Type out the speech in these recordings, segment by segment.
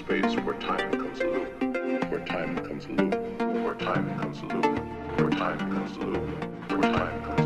space where time becomes a loop, where time becomes a loop, where time becomes a loop, where time becomes a loop, where time a loop.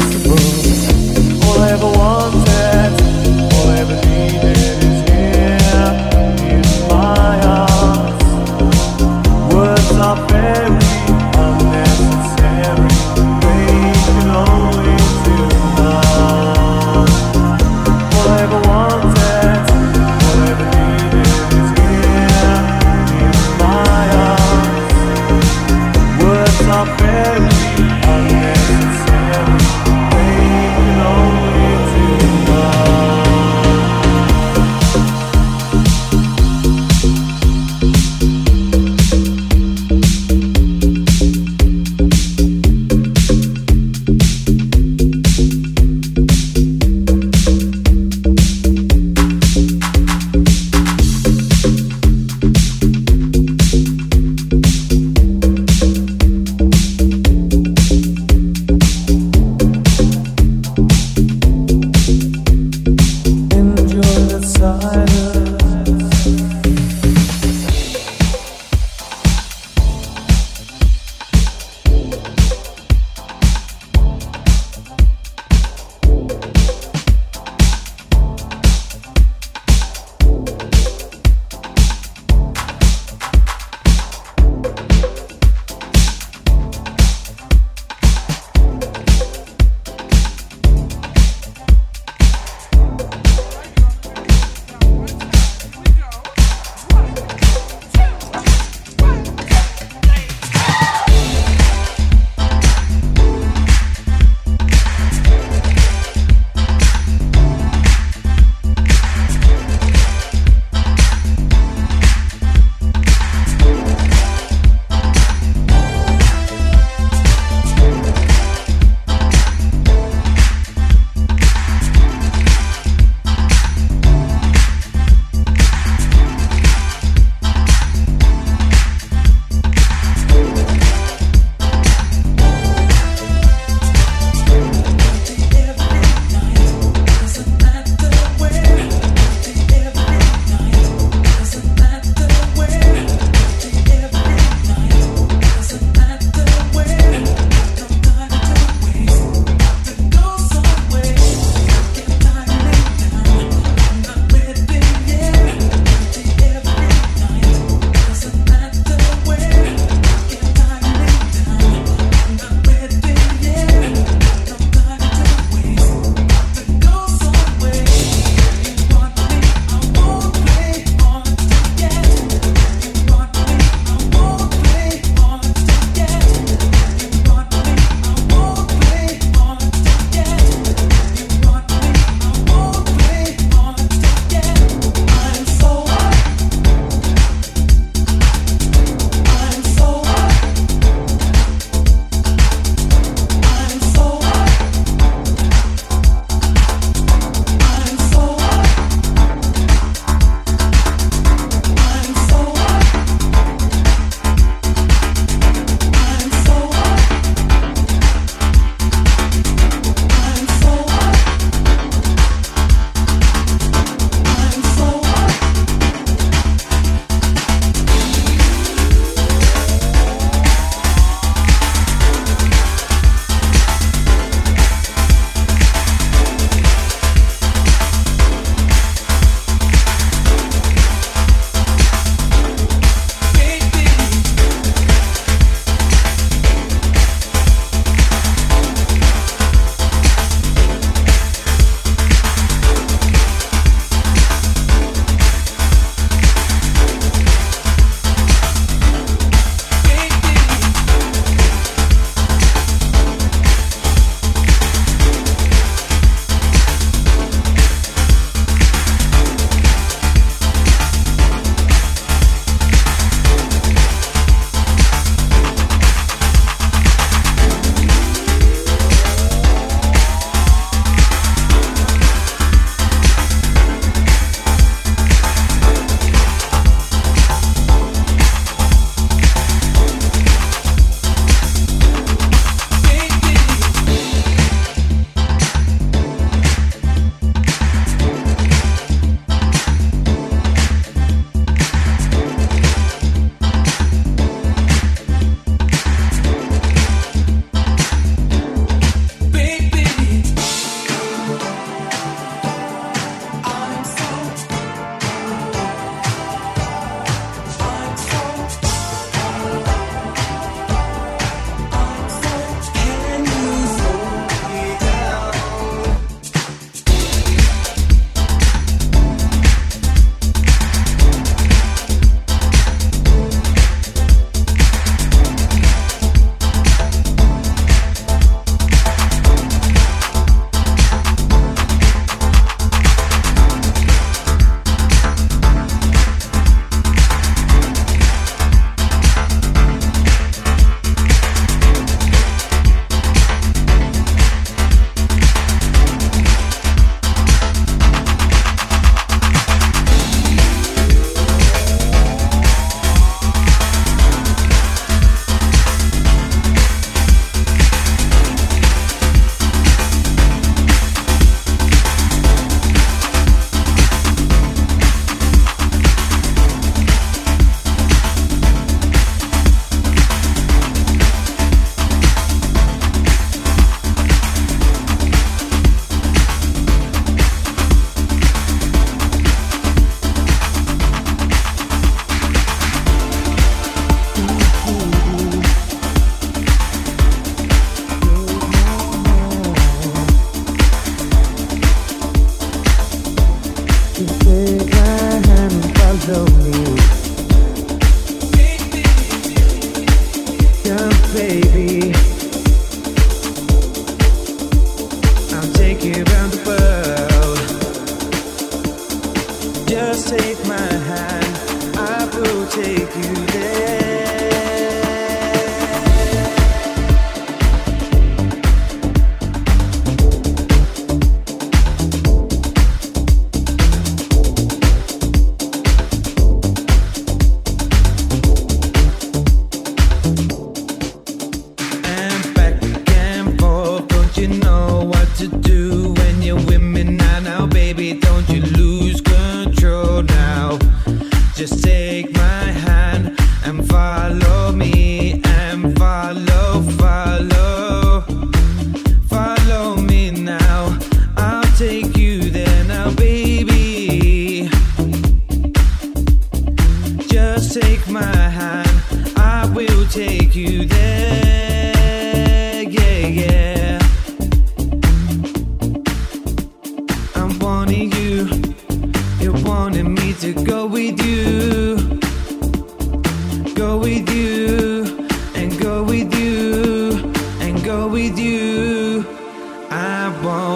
Forgettable. All I ever wanted,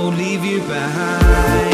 won't leave you behind.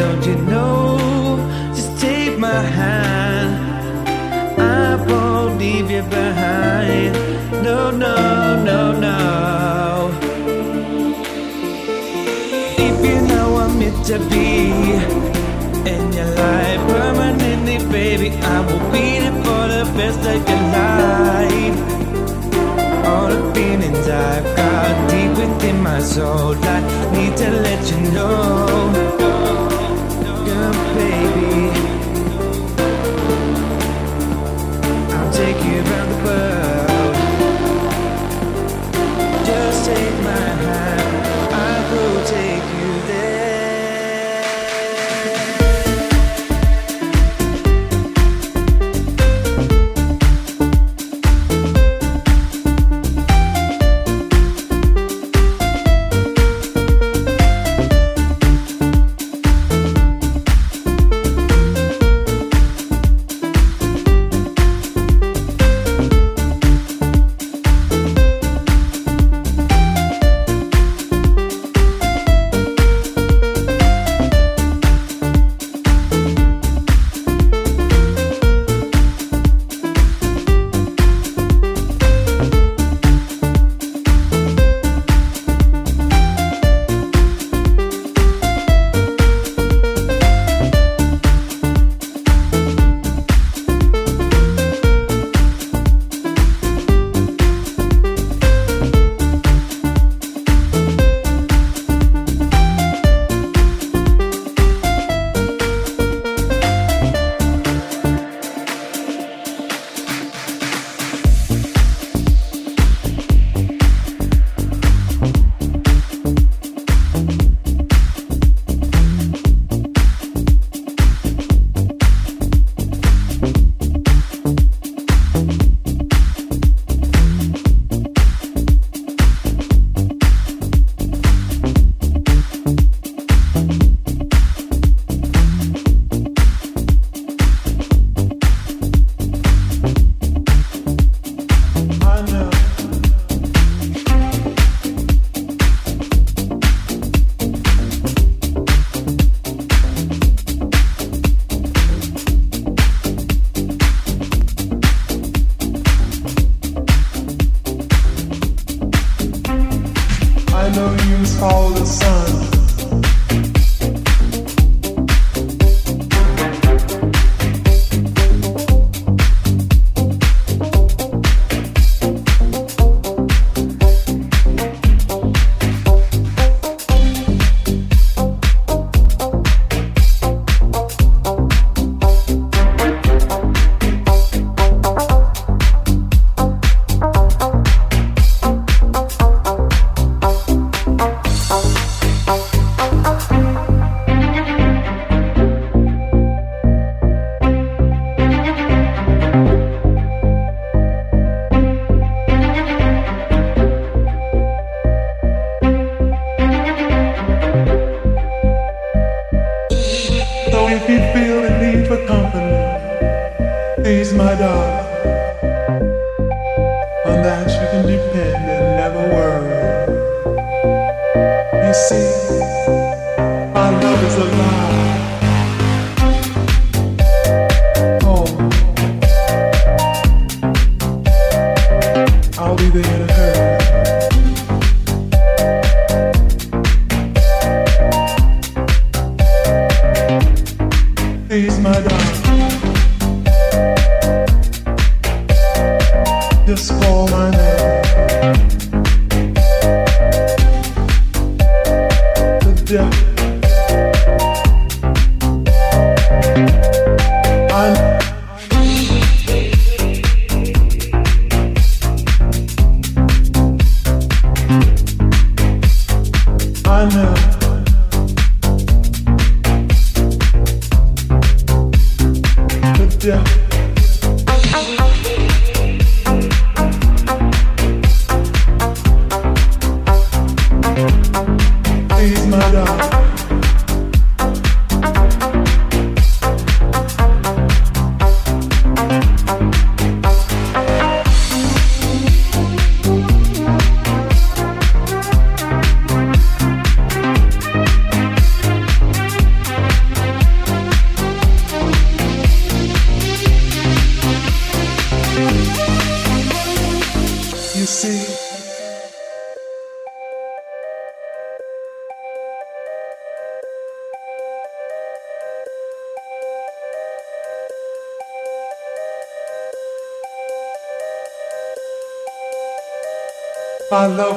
don't you know? Just take my hand. I won't leave you behind. No, no, no, no. If you know I'm meant to be in your life permanently, baby, I will be there for the best of your life. All the feelings I've got deep within my soul, I need to let you know.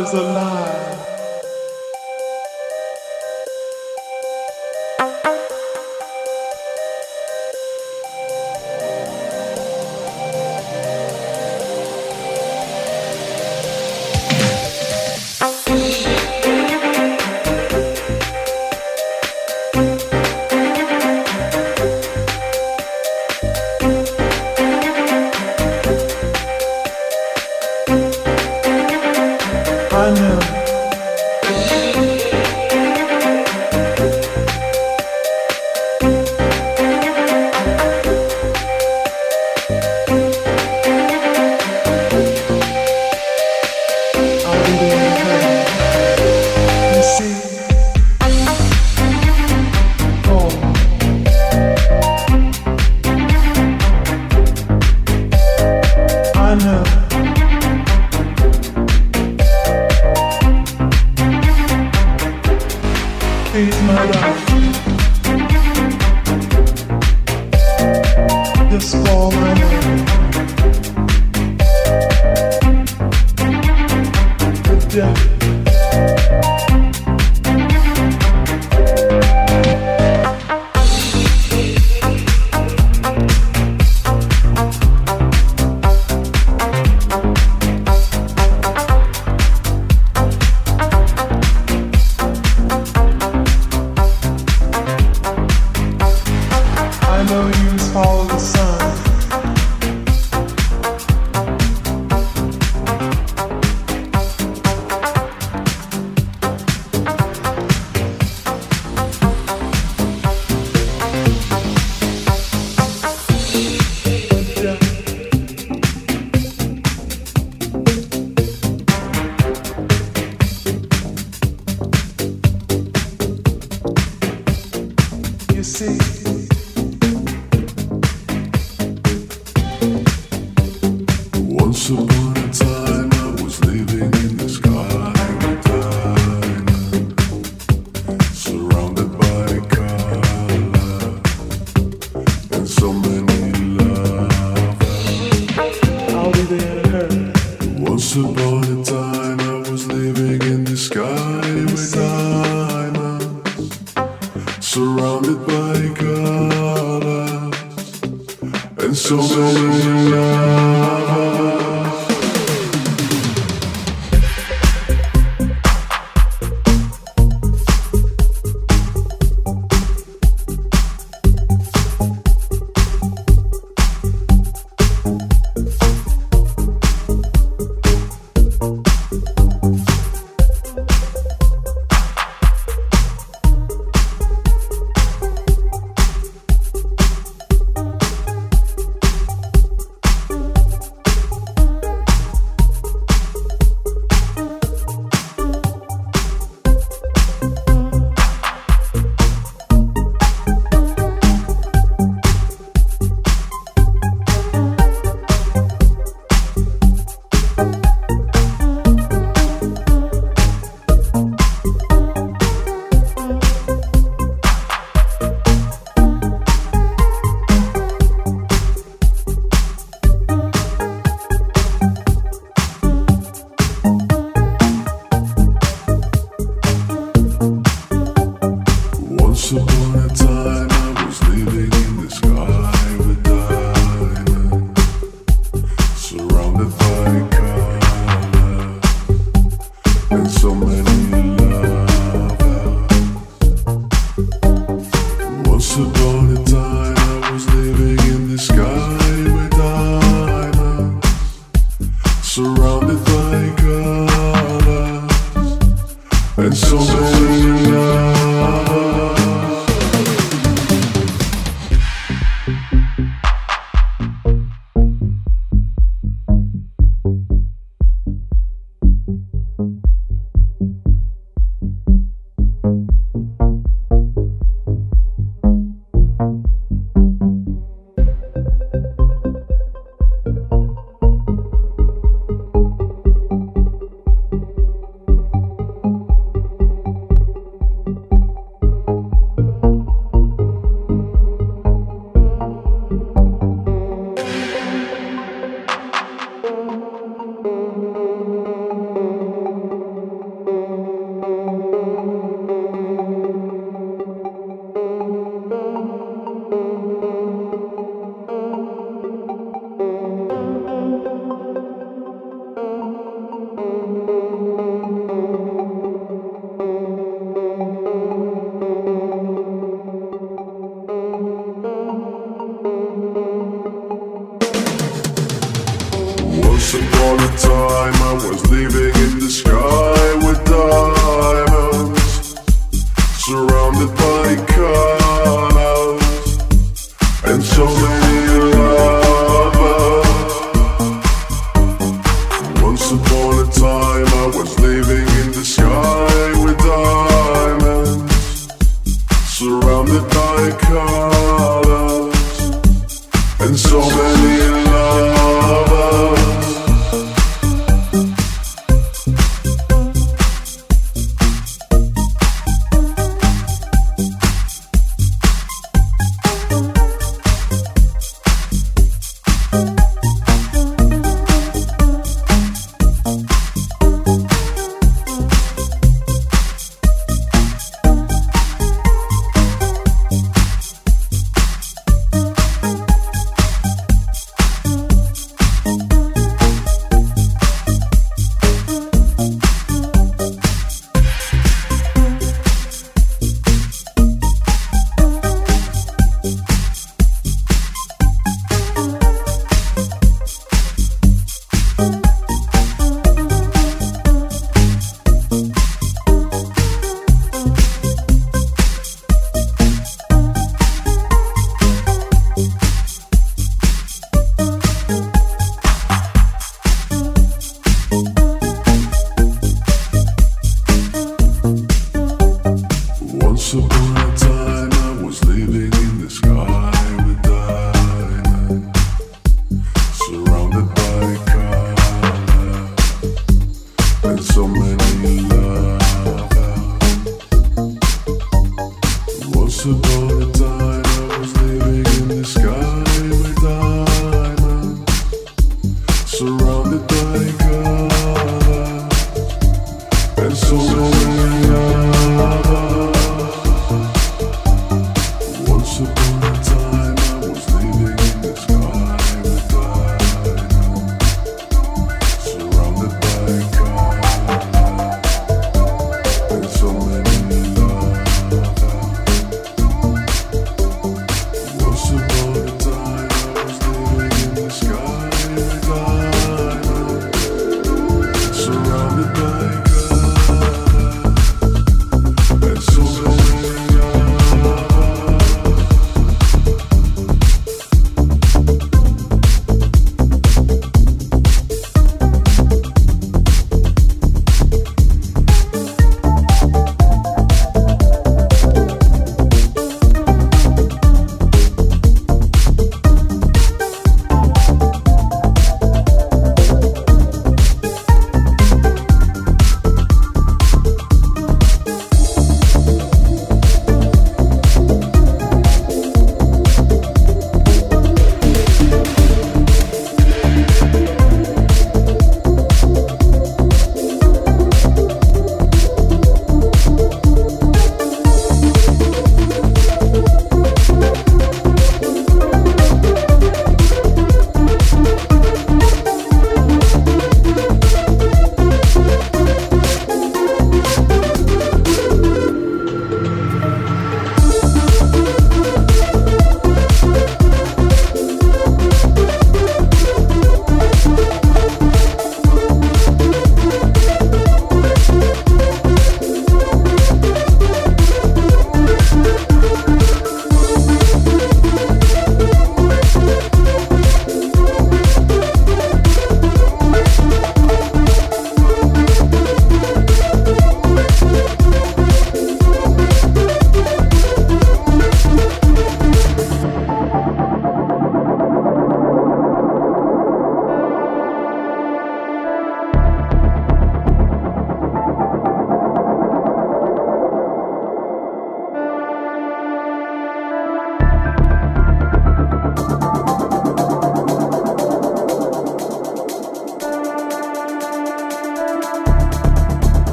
Is alive. And so many lovers.